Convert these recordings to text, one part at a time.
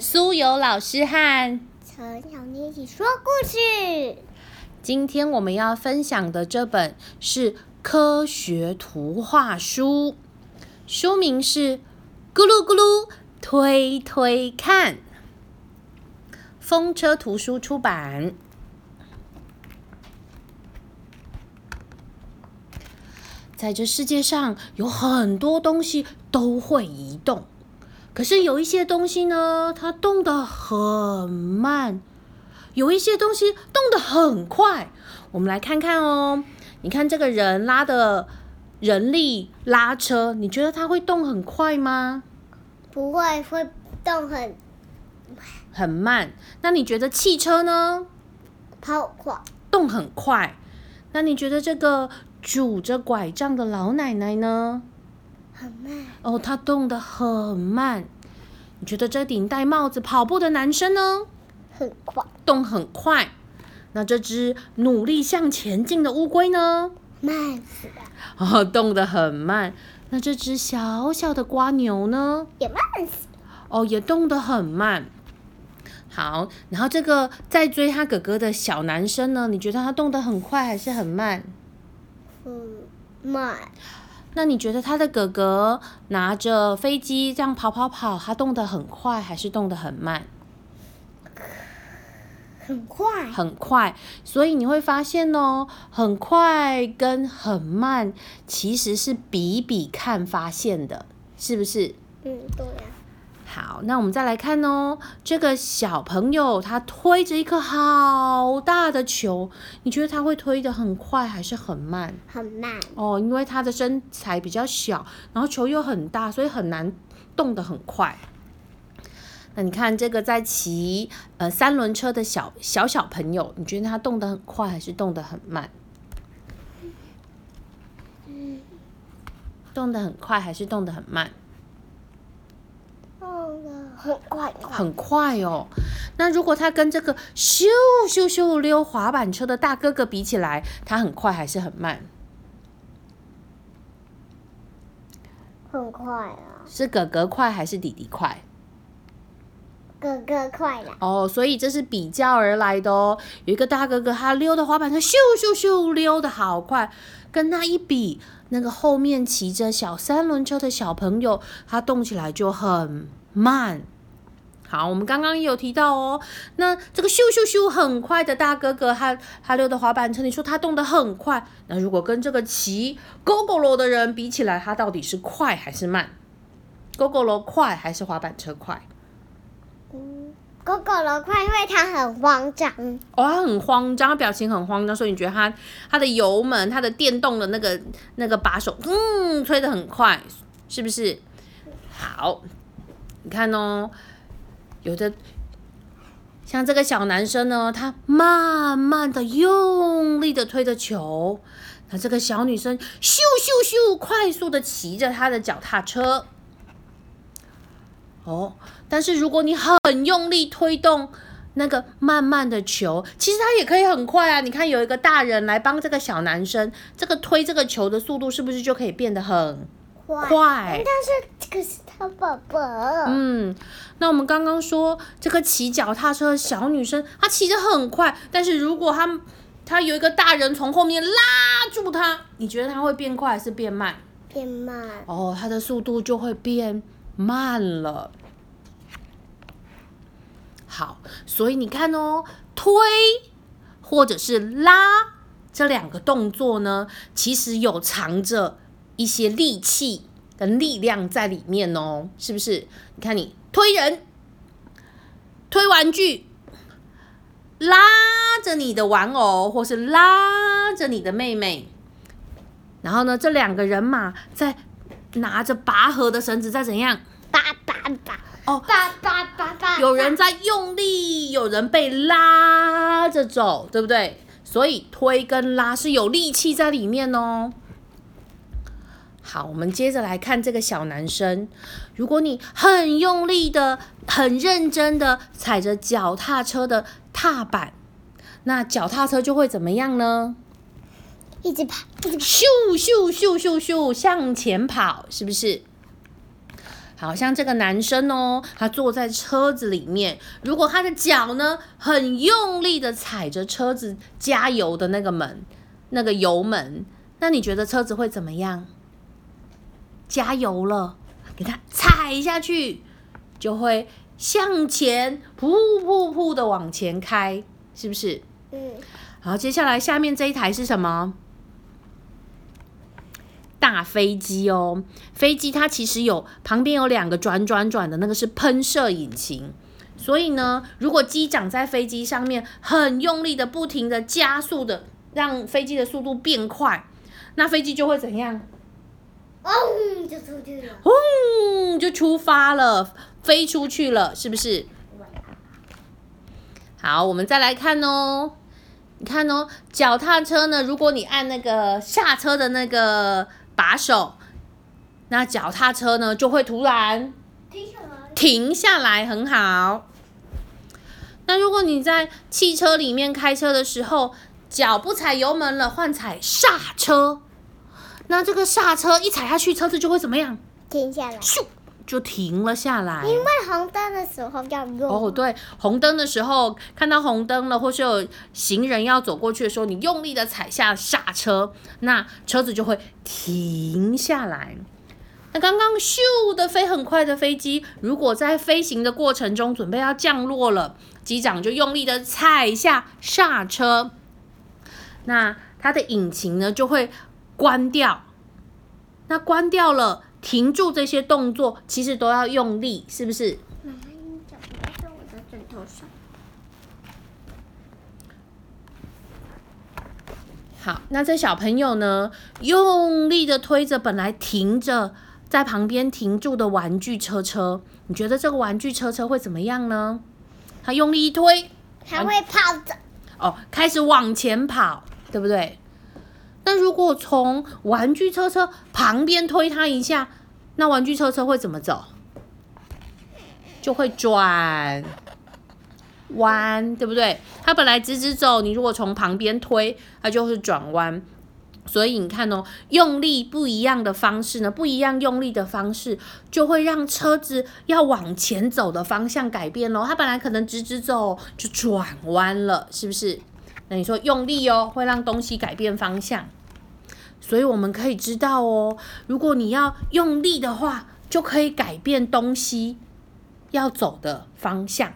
苏有老师和陈小妮一起说故事。今天我们要分享的这本是科学图画书，书名是《咕噜咕噜推推看》，风车图书出版。在这世界上，有很多东西都会移动。可是有一些东西呢，它动得很慢；有一些东西动得很快。我们来看看哦。你看这个人拉的人力拉车，你觉得它会动很快吗？不会，会动很很慢。那你觉得汽车呢？跑快，动很快。那你觉得这个拄着拐杖的老奶奶呢？很慢哦，他动得很慢。你觉得这顶戴帽子跑步的男生呢？很快，动很快。那这只努力向前进的乌龟呢？慢死了。哦，动得很慢。那这只小小的瓜牛呢？也慢死。哦，也动得很慢。好，然后这个在追他哥哥的小男生呢？你觉得他动得很快还是很慢？嗯，慢。那你觉得他的哥哥拿着飞机这样跑跑跑，他动得很快还是动得很慢？很快，很快。所以你会发现哦，很快跟很慢其实是比比看发现的，是不是？嗯，对呀。好，那我们再来看哦。这个小朋友他推着一颗好大的球，你觉得他会推得很快还是很慢？很慢。哦，因为他的身材比较小，然后球又很大，所以很难动得很快。那你看这个在骑呃三轮车的小小小朋友，你觉得他动得很快还是动得很慢？动得很快还是动得很慢？很快，很快哦。那如果他跟这个咻咻咻溜滑板车的大哥哥比起来，他很快还是很慢？很快啊！是哥哥快还是弟弟快？哥哥快了。哦，所以这是比较而来的哦。有一个大哥哥，他溜的滑板车咻咻咻溜的好快，跟他一比，那个后面骑着小三轮车的小朋友，他动起来就很。慢，好，我们刚刚也有提到哦。那这个咻咻咻很快的大哥哥，他他溜的滑板车，你说他动得很快。那如果跟这个骑 GoGo 的人比起来，他到底是快还是慢？GoGo 快还是滑板车快？嗯，GoGo 快，因为他很慌张。哦，他很慌张，表情很慌张，所以你觉得他他的油门、他的电动的那个那个把手，嗯，吹得很快，是不是？好。你看哦，有的像这个小男生呢，他慢慢的、用力的推着球；那这个小女生咻咻咻快速的骑着她的脚踏车。哦，但是如果你很用力推动那个慢慢的球，其实它也可以很快啊！你看，有一个大人来帮这个小男生，这个推这个球的速度是不是就可以变得很？快，但是这个是他宝宝。嗯，那我们刚刚说这个骑脚踏车的小女生，她骑得很快，但是如果她她有一个大人从后面拉住她，你觉得她会变快还是变慢？变慢。哦，她的速度就会变慢了。好，所以你看哦，推或者是拉这两个动作呢，其实有藏着。一些力气跟力量在里面哦，是不是？你看，你推人、推玩具、拉着你的玩偶，或是拉着你的妹妹，然后呢，这两个人马在拿着拔河的绳子在怎样？拔拔拔哦，拔拔拔拔，有人在用力，有人被拉着走，对不对？所以推跟拉是有力气在里面哦。好，我们接着来看这个小男生。如果你很用力的、很认真的踩着脚踏车的踏板，那脚踏车就会怎么样呢？一直跑，咻咻咻咻咻向前跑，是不是？好像这个男生哦，他坐在车子里面，如果他的脚呢很用力的踩着车子加油的那个门，那个油门，那你觉得车子会怎么样？加油了，给它踩下去，就会向前噗噗噗的往前开，是不是？嗯，好，接下来下面这一台是什么？大飞机哦，飞机它其实有旁边有两个转转转的那个是喷射引擎，所以呢，如果机长在飞机上面很用力的、不停的加速的，让飞机的速度变快，那飞机就会怎样？哦，就出去了。轰，就出发了，飞出去了，是不是？好，我们再来看哦。你看哦，脚踏车呢，如果你按那个下车的那个把手，那脚踏车呢就会突然停下来。停下来，很好。那如果你在汽车里面开车的时候，脚不踩油门了，换踩刹车，那这个刹车一踩下去，车子就会怎么样？停下来。咻，就停了下来。因为红灯的时候要用。哦，对，红灯的时候看到红灯了，或是有行人要走过去的时候，你用力的踩下刹车，那车子就会停下来。那刚刚咻的飞很快的飞机，如果在飞行的过程中准备要降落了，机长就用力的踩下刹车，那它的引擎呢就会关掉。那关掉了，停住这些动作，其实都要用力，是不是？妈妈，你脚不要在我的枕头上。好，那这小朋友呢，用力的推着本来停着在旁边停住的玩具车车，你觉得这个玩具车车会怎么样呢？他用力一推，还会跑着。哦，开始往前跑，对不对？那如果从玩具车车旁边推它一下，那玩具车车会怎么走？就会转弯，对不对？它本来直直走，你如果从旁边推，它就是转弯。所以你看哦，用力不一样的方式呢，不一样用力的方式，就会让车子要往前走的方向改变咯。它本来可能直直走，就转弯了，是不是？那你说用力哦，会让东西改变方向。所以我们可以知道哦，如果你要用力的话，就可以改变东西要走的方向。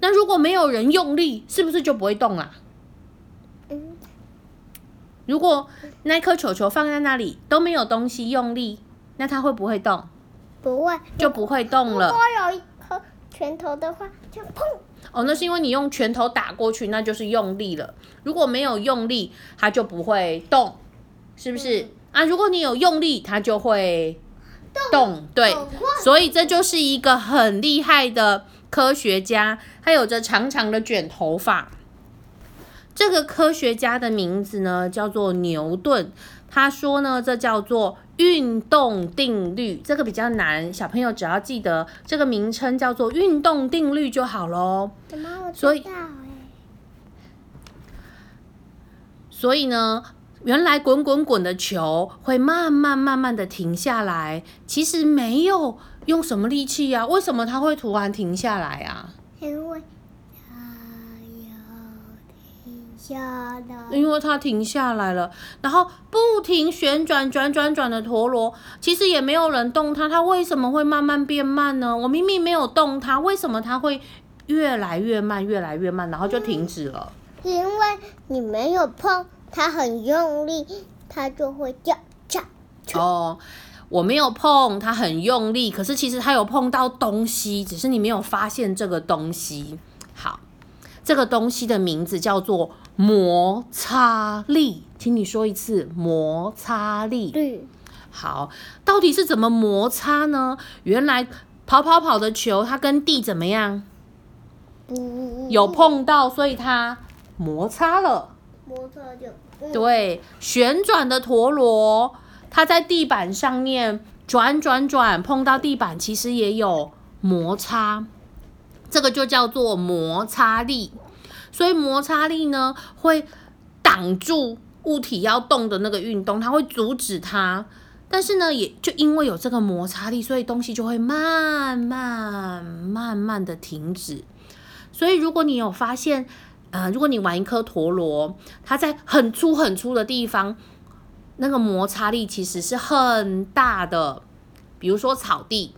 那如果没有人用力，是不是就不会动啦？嗯，如果那颗球球放在那里都没有东西用力，那它会不会动？不会。就不会动了。如果有一颗拳头的话，就砰。哦，那是因为你用拳头打过去，那就是用力了。如果没有用力，它就不会动，是不是？啊，如果你有用力，它就会动。对，所以这就是一个很厉害的科学家，他有着长长的卷头发。这个科学家的名字呢叫做牛顿，他说呢这叫做运动定律，这个比较难，小朋友只要记得这个名称叫做运动定律就好喽。怎么我所以？所以呢，原来滚滚滚的球会慢慢慢慢的停下来，其实没有用什么力气呀、为什么它会突然停下来啊？因为它要停下来。因为它停下来了，然后不停旋转转转转的陀螺，其实也没有人动它，它为什么会慢慢变慢呢？我明明没有动它，为什么它会越来越慢，越来越慢，然后就停止了？因为你没有碰它很用力，它就会掉下。哦，我没有碰，它很用力，可是其实它有碰到东西，只是你没有发现这个东西。好，这个东西的名字叫做摩擦力，请你说一次，摩擦力。对好，到底是怎么摩擦呢？原来跑跑跑的球，它跟地怎么样？不有碰到，所以它摩擦了。摩擦就嗯对，旋转的陀螺，它在地板上面转转转，碰到地板其实也有摩擦，这个就叫做摩擦力。所以摩擦力呢，会挡住物体要动的那个运动，它会阻止它。但是呢，也就因为有这个摩擦力，所以东西就会慢慢慢慢的停止。所以如果你有发现，呃，如果你玩一颗陀螺，它在很粗很粗的地方，那个摩擦力其实是很大的。比如说草地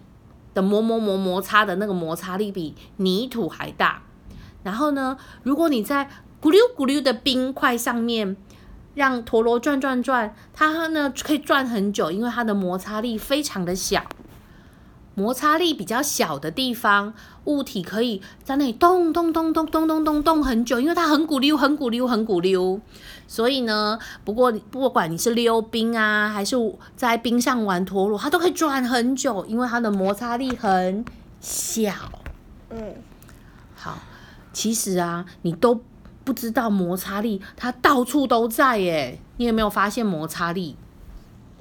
的磨磨磨摩擦的那个摩擦力比泥土还大。然后呢，如果你在咕溜咕溜的冰块上面让陀螺转转转，它呢可以转很久，因为它的摩擦力非常的小。摩擦力比较小的地方，物体可以在那里动动动动动动动动很久，因为它很鼓溜，很鼓溜，很鼓溜。所以呢，不过不管你是溜冰啊，还是在冰上玩陀螺，它都可以转很久，因为它的摩擦力很小。嗯，好，其实啊，你都不知道摩擦力它到处都在耶。你有没有发现摩擦力？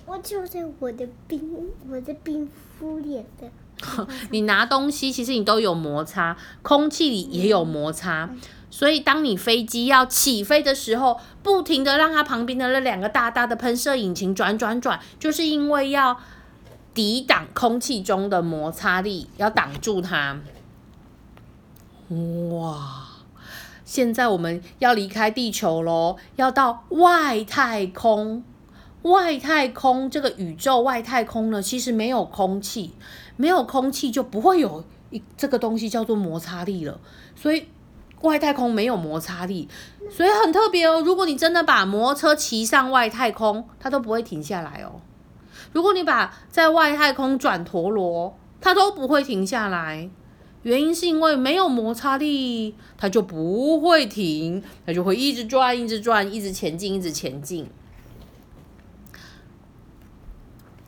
我就在我的冰，我的冰敷脸的。你拿东西，其实你都有摩擦，空气里也有摩擦。所以，当你飞机要起飞的时候，不停的让它旁边的那两个大大的喷射引擎转转转，就是因为要抵挡空气中的摩擦力，要挡住它。哇！现在我们要离开地球喽，要到外太空。外太空这个宇宙外太空呢，其实没有空气，没有空气就不会有一这个东西叫做摩擦力了。所以外太空没有摩擦力，所以很特别哦。如果你真的把摩托车骑上外太空，它都不会停下来哦。如果你把在外太空转陀螺，它都不会停下来。原因是因为没有摩擦力，它就不会停，它就会一直转，一直转，一直前进，一直前进。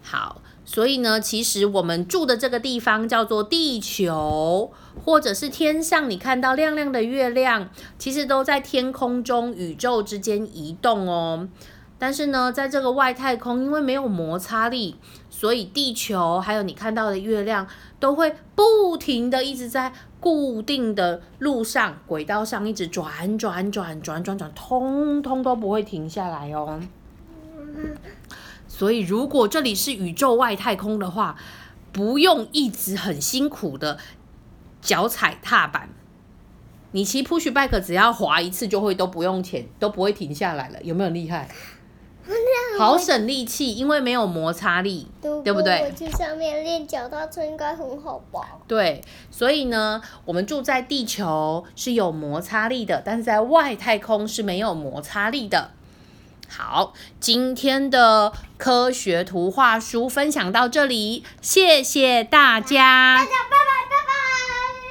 好，所以呢，其实我们住的这个地方叫做地球，或者是天上你看到亮亮的月亮，其实都在天空中、宇宙之间移动哦。但是呢，在这个外太空，因为没有摩擦力，所以地球还有你看到的月亮都会不停的一直在固定的路上、轨道上一直转转转转转转，通通都不会停下来哦。所以，如果这里是宇宙外太空的话，不用一直很辛苦的脚踩踏板，你骑 push bike 只要滑一次就会都不用钱，都不会停下来了，有没有厉害？好省力气，因为没有摩擦力，对不对？我去上面练脚踏车应该很好吧？对，所以呢，我们住在地球是有摩擦力的，但是在外太空是没有摩擦力的。好，今天的科学图画书分享到这里，谢谢大家。大家拜拜。